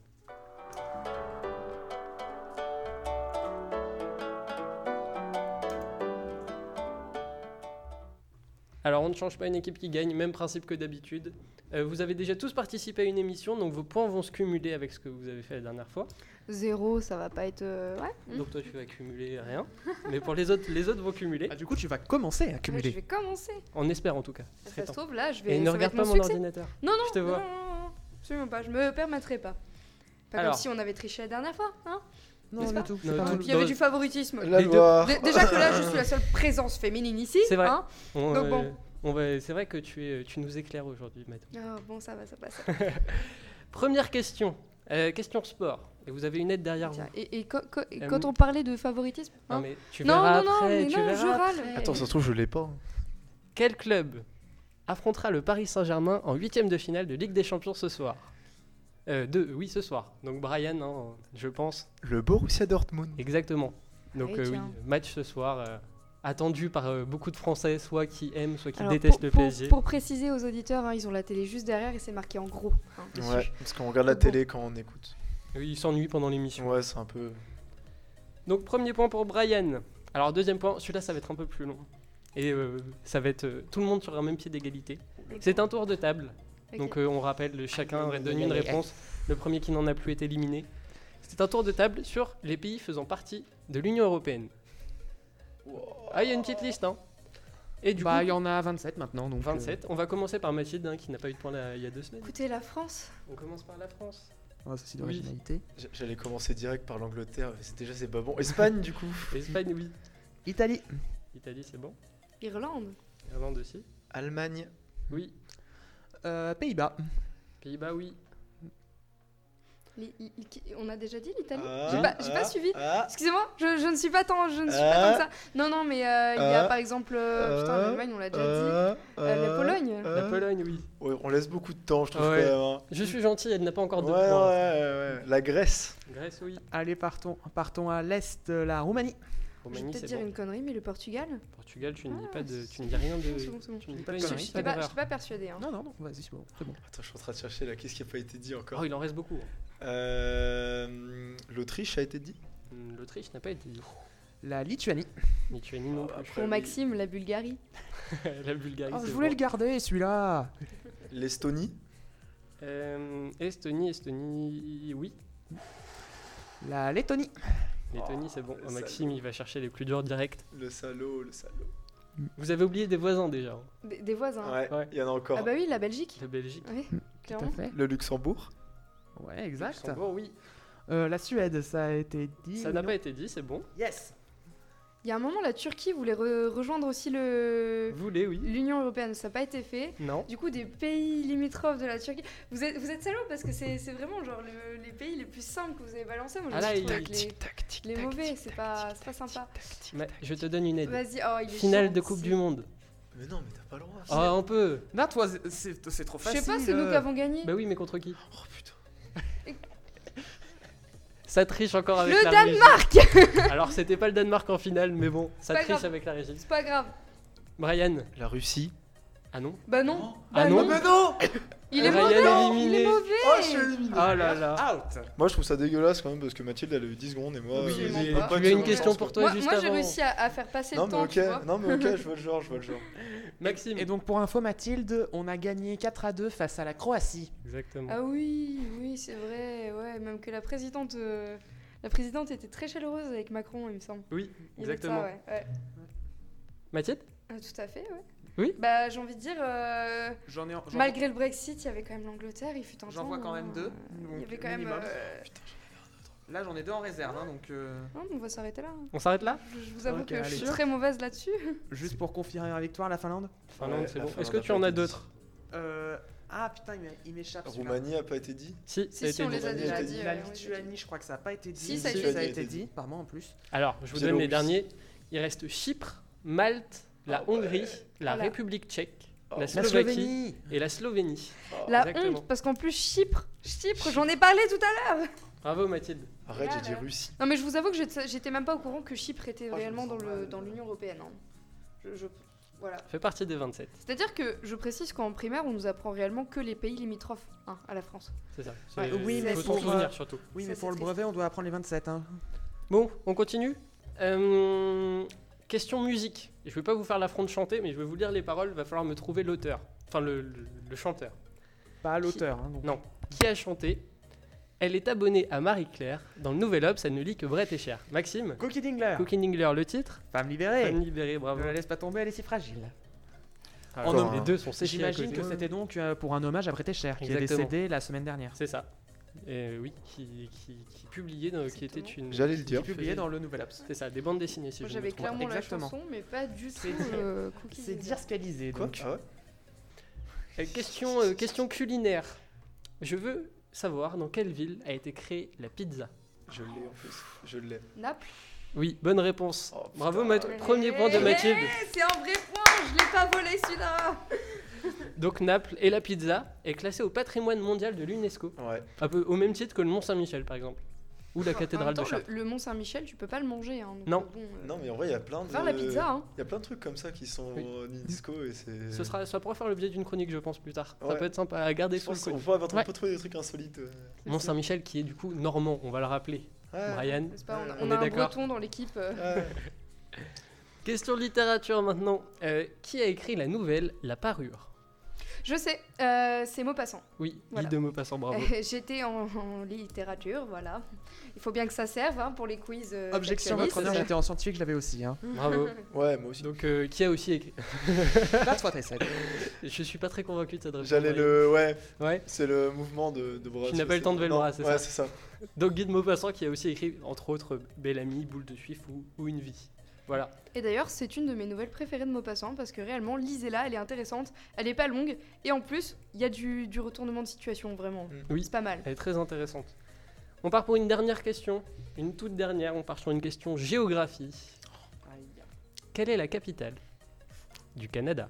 Alors on ne change pas une équipe qui gagne, même principe que d'habitude. Euh, vous avez déjà tous participé à une émission, donc vos points vont se cumuler avec ce que vous avez fait la dernière fois. Zéro, ça va pas être. euh, Ouais. hmm. Donc toi tu vas cumuler rien, mais pour les autres, les autres vont cumuler. Ah, du coup, tu vas commencer à Ouais, je cumuler. vais commencer. On espère en tout cas. Ça Très se temps. trouve, là, je vais. Et ne ça va regarde être pas mon succès. ordinateur. Non, non, Je te non, vois. non, non, non, absolument pas. Je me permettrai pas. Pas Alors. comme si on avait triché la dernière fois, hein Non, du tout. Non, tout. Il y avait du favoritisme. La loi. Déjà que là, je suis la seule présence féminine ici. C'est vrai. hein. On, Donc euh, bon. on va, c'est vrai que tu, es, tu nous éclaires aujourd'hui, Matt. Ah, bon, ça va, ça passe. Première question. Euh, question sport. Et vous avez une aide derrière vous. Tiens, Et, et Euh, quand on parlait de favoritisme Non, hein mais tu non, verras non, non, après. mais tu non, verras je râle. après. Attends, ça se trouve, je l'ai pas. Quel club affrontera le Paris Saint-Germain en huitième de finale de Ligue des Champions ce soir? Euh, de, Oui, ce soir. Donc Brian, hein, je pense. Le Borussia Dortmund. Exactement. Donc Eh euh, oui, match ce soir. euh, attendu par euh, beaucoup de Français, soit qui aiment, soit qui Alors, détestent pour, le PSG. pour préciser aux auditeurs, hein, ils ont la télé juste derrière et c'est marqué en gros. hein. Ouais, parce qu'on regarde la Bon. télé quand on écoute. Oui, ils s'ennuient pendant l'émission. Ouais, c'est un peu. Donc premier point pour Brian. Alors deuxième point, celui-là ça va être un peu plus long. Et euh, ça va être euh, tout le monde sur un même pied d'égalité. C'est un tour de table. Donc euh, on rappelle, le- chacun aurait donné une réponse. Le premier qui n'en a plus est éliminé. C'est un tour de table sur les pays faisant partie de l'Union Européenne. Ah, il y a une petite liste, hein. Et du Bah, il coup, y en a 27 maintenant. Donc, euh, 27. On va commencer par Mathilde, hein, qui n'a pas eu de point il y a deux semaines. Écoutez, la France, On commence par la France. euh, ça, c'est d'originalité. J'allais commencer direct par l'Angleterre. Déjà, c'est pas bon. Espagne, du coup. Espagne, oui. Italie. Italie, c'est bon. Irlande, Irlande aussi. Allemagne. Oui. Euh, Pays-Bas. Pays-Bas, oui. Les- i- i- qui- on a déjà dit l'Italie Ah, J'ai pas, ah, suivi. ah, Excusez-moi, je, je ne suis pas tant, je ne suis Ah. pas tant que ça. Non, non, mais euh, il y a par exemple, euh, putain, l'Allemagne, on l'a déjà dit. euh, la Pologne. La Pologne, oui. Ouais, on laisse beaucoup de temps, je trouve. Ouais. quand même, hein. Je suis gentil, elle n'a pas encore de Ouais, ouais, points. ouais, ouais. La Grèce. Grèce, oui. Allez, partons, partons à l'est, la Roumanie. Je vais peut-être dire bon. une connerie, mais le Portugal Portugal, tu ne dis Ah, pas de, tu ne dis rien de, c'est bon, c'est bon. tu ne dis Pas. Je pas n'étais pas, pas persuadée. Hein. Non, non, non, vas-y, c'est bon. c'est bon. Attends, je suis en train de chercher là. Qu'est-ce qui a pas été dit encore? Oh, il en reste beaucoup. Euh, L'Autriche a été dit? Hum, L'Autriche n'a pas été dit. La Lituanie. Lituanie non plus. après, Pour. Maxime, la Bulgarie. La Bulgarie, Oh, je voulais bon. le garder, celui-là. L'Estonie Euh, Estonie, Estonie, oui. La Lettonie. Lettonie, c'est bon. Oh, Maxime, il va chercher les plus durs directs. Le salaud, le salaud. Vous avez oublié des voisins déjà. hein. Des, des voisins. Ouais, Ouais. il y en a encore. Ah bah oui, la Belgique. La Belgique. Oui, Tout à clairement. fait. Le Luxembourg Ouais, exact. Luxembourg, oui. Euh, la Suède, ça a été dit. Ça n'a pas été dit, c'est bon. Yes. Il y a un moment, la Turquie voulait re- rejoindre aussi le oui. l'Union européenne. Ça n'a pas été fait. Non. Du coup, des pays limitrophes de la Turquie. Vous êtes, vous êtes salauds parce que c'est c'est vraiment genre le- les pays les plus simples que vous avez balancés. Moi, je Ah là, il- avec les, les mauvais. C'est pas, c'est pas sympa. Mais je te donne une aide. Vas-y, oh, il est Finale de. Coupe du Monde. Mais non, mais t'as pas le droit. Ah, un peu. Non, toi, c'est- trop Je facile. sais pas, c'est nous euh. qui avons gagné. Bah oui, mais contre qui? Oh putain. Ça triche encore avec Le la Danemark régie. Alors, c'était pas le Danemark en finale, mais bon, ça triche grave. avec la régie. C'est pas grave. Brian. La Russie Ah non Bah non. Ah Bah non mais non Il est mauvais. Il est mauvais. Oh, je suis éliminé Ah là là. Out. Moi, je trouve ça dégueulasse quand même parce que Mathilde, elle a eu 10 secondes et moi. Oui, euh, mais pas. Tu as une question pour toi Moi, juste moi, j'ai réussi à, à faire passer Non, le temps, ok, tu vois. non, mais ok, je vois le genre, je vois le genre. Maxime. Et donc, pour info, Mathilde, on a gagné 4 à 2 face à la Croatie. Exactement. Ah oui, oui, c'est vrai. Ouais, même que la présidente, euh, la présidente était très chaleureuse avec Macron, il me semble. Oui, ça, exactement. ouais, ouais. Mathilde? Ah, tout à fait, ouais. Oui. Bah, j'ai envie de dire, euh, J'en ai. j'en- malgré le Brexit, il y avait quand même l'Angleterre, il fut un J'en temps, vois quand même hein, deux, Il y avait quand même. euh, Là, j'en ai deux en réserve, hein, donc. euh, Non, on va s'arrêter là. hein. On s'arrête là Je, je vous avoue que je suis très mauvaise là-dessus. Juste pour confirmer la victoire, la Finlande. Finlande, Ouais, c'est bon. Finlande Est-ce que a tu en as d'autres Euh... Ah putain, il m'é- il m'échappe. celui-là. Roumanie a pas été dit Si, Si, ça a si, été on dit. les a déjà a dit. La ouais, a. Lituanie, je crois que ça n'a pas été dit. Si, ça a été a dit. dit, pardon, en plus. Alors, je vous donne les derniers. Il reste Chypre, Malte, la Ah ouais. Hongrie, la Voilà. République tchèque, Oh. la La Slovaquie Slovénie et la Slovénie. La Exactement. honte, parce qu'en plus, Chypre, Chypre, j'en ai parlé tout à l'heure. Bravo Mathilde. Arrête, j'ai dit. Russie. Non, mais je vous avoue que j'étais même pas au courant que Chypre était Oh, me réellement dans le- l'Union Européenne. hein. Je, je- Voilà. Fait partie des 27. C'est-à-dire que je précise qu'en primaire, on nous apprend réellement que les pays limitrophes hein, à la France. C'est ça. Ouais, C'est- oui, mais faut pour, souvenir euh, surtout. Oui, mais pour le brevet, on doit apprendre les 27. Hein. Bon, on continue. Euh, question musique. Je vais pas vous faire l'affront de chanter, mais je vais vous lire les paroles. Va falloir me trouver l'auteur. Enfin, le, le- le chanteur. Pas l'auteur. Hein, donc. Non. Qui a chanté Elle est abonnée à Marie-Claire. Dans le Nouvel Obs, elle ne lit que Brett et Cher. Maxime Cookie Dingler. Cookie Dingler, le titre Femme libérée. Femme libérée, bravo. Ne la laisse pas tomber, elle est si fragile. Ah, En les deux sont J'imagine que c'était donc euh, pour un hommage à Brett Cher, qui est décédé la semaine dernière. C'est ça. Et oui, qui, qui, qui publiait, dans- qui était une. J'allais le Qui est dire. publié dans le Nouvel Obs. C'est ça, des bandes dessinées si Moi, j'avais pas. clairement la Exactement. chanson, mais pas du tout C'est dire- euh, C'est dire ce qu'elle disait. Quoi Donc. Ah ouais Euh, question, euh, question culinaire. Je veux savoir dans quelle ville a été créée la pizza. Je l'ai en plus. Je l'ai. Naples. Oui, bonne réponse. Oh. Bravo, Math- premier point de Eh, Mathilde. C'est un vrai point, je l'ai pas volé celui-là. Donc Naples et la pizza est classée au patrimoine mondial de l'UNESCO, Ouais. un peu au même titre que le Mont Saint-Michel par exemple, ou la cathédrale de Chartres. le, le Mont Saint-Michel, tu peux pas le manger. Hein, donc, Non. euh, bon, euh, Non, mais en vrai, il y a plein de. Faire la pizza, hein. Il y a plein de trucs comme ça qui sont Oui. en UNESCO et c'est. Ce sera, ça pourrait faire l'objet d'une chronique, je pense, plus tard. Ça peut être sympa à garder sous le coude. pourrait avoir Ouais. trouver des trucs insolites. euh. Mont Saint-Michel qui est du coup normand, on va le rappeler. Ouais. Brian. pas, on a, On on est a un d'accord. breton dans l'équipe. Ouais. Question littérature maintenant. Euh, qui a écrit la nouvelle La Parure? Je sais, euh, c'est Maupassant. Oui, Voilà. Guy de Maupassant, bravo. J'étais en, en littérature, voilà. Il faut bien que ça serve hein, pour les quiz. euh, Objection, votre honneur, j'étais en scientifique, je l'avais aussi. Hein. Bravo. Ouais, moi aussi. Donc, euh, qui a aussi écrit That's what I said. Je suis pas très convaincu de cette réponse. J'allais le. Ouais, Ouais. c'est le mouvement de, de bras. Tu n'as pas eu le temps de lever le bras, c'est Ouais, ça c'est ça. Donc Guy de Maupassant qui a aussi écrit, entre autres, Belle Amie, Boule de Suif ou, ou Une vie. Voilà. Et d'ailleurs, c'est une de mes nouvelles préférées de Maupassant parce que réellement, lisez-la, elle est intéressante, elle est pas longue et en plus, il y a du, du retournement de situation vraiment. Oui. C'est pas mal. Elle est très intéressante. On part pour une dernière question. Une toute dernière. On part sur une question géographie. Quelle est la capitale du Canada?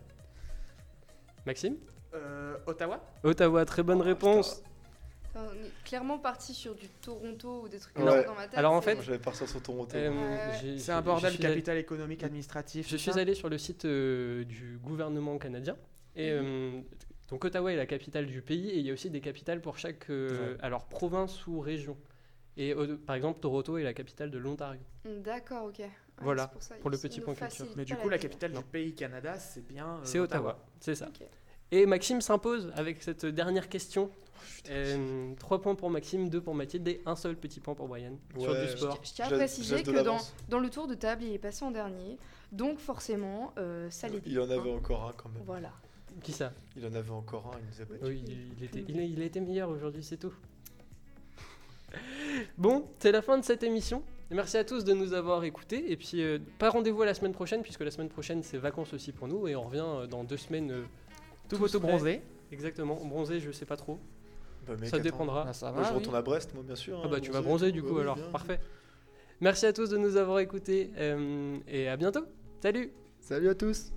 Maxime? Euh, Ottawa? Ottawa, très bonne Oh, réponse. Clairement parti sur du Toronto ou des trucs Ouais. comme ça dans ma tête. Alors, en fait, J'avais partir sur Toronto. Euh, Ouais. C'est un bordel, allé- capitale économique, administratif. Je suis ça. allé sur le site euh, du gouvernement canadien. Et euh, donc Ottawa est la capitale du pays et il y a aussi des capitales pour chaque euh, Ouais. alors province ou région. Et euh, par exemple Toronto est la capitale de l'Ontario. D'accord, ok. Ouais, Voilà, ça, pour le petit point culture. Mais du coup, la capitale du pays Canada, c'est bien. euh, C'est Ottawa, c'est ça. Ok. Et Maxime s'impose avec cette dernière question. Euh, Trois points pour Maxime, deux pour Mathilde et un seul petit point pour Brian sur Ouais. du sport. Je tiens à préciser que dans, le tour de table, il est passé en dernier. Donc forcément, euh, ça l'est Il y en avait encore un quand même. Voilà. Qui ça? Il en avait encore un, il nous a battu. Oui, il, il était, il, a- il a été meilleur aujourd'hui, c'est tout. Bon, c'est la fin de cette émission. Merci à tous de nous avoir écoutés. Et puis, euh, pas rendez-vous à la semaine prochaine, puisque la semaine prochaine, c'est vacances aussi pour nous. Et on revient euh, dans deux semaines. Tout tous photo bronzé. Exactement. Bronzé, je sais pas trop. Bah, mec, Ça attends. dépendra. Ça Moi, va, je oui. retourne à Brest, moi, bien sûr. Ah hein, bah, tu vas bronzer du coup, alors. bien. Parfait. Merci à tous de nous avoir écoutés. euh, et à bientôt. Salut Salut à tous.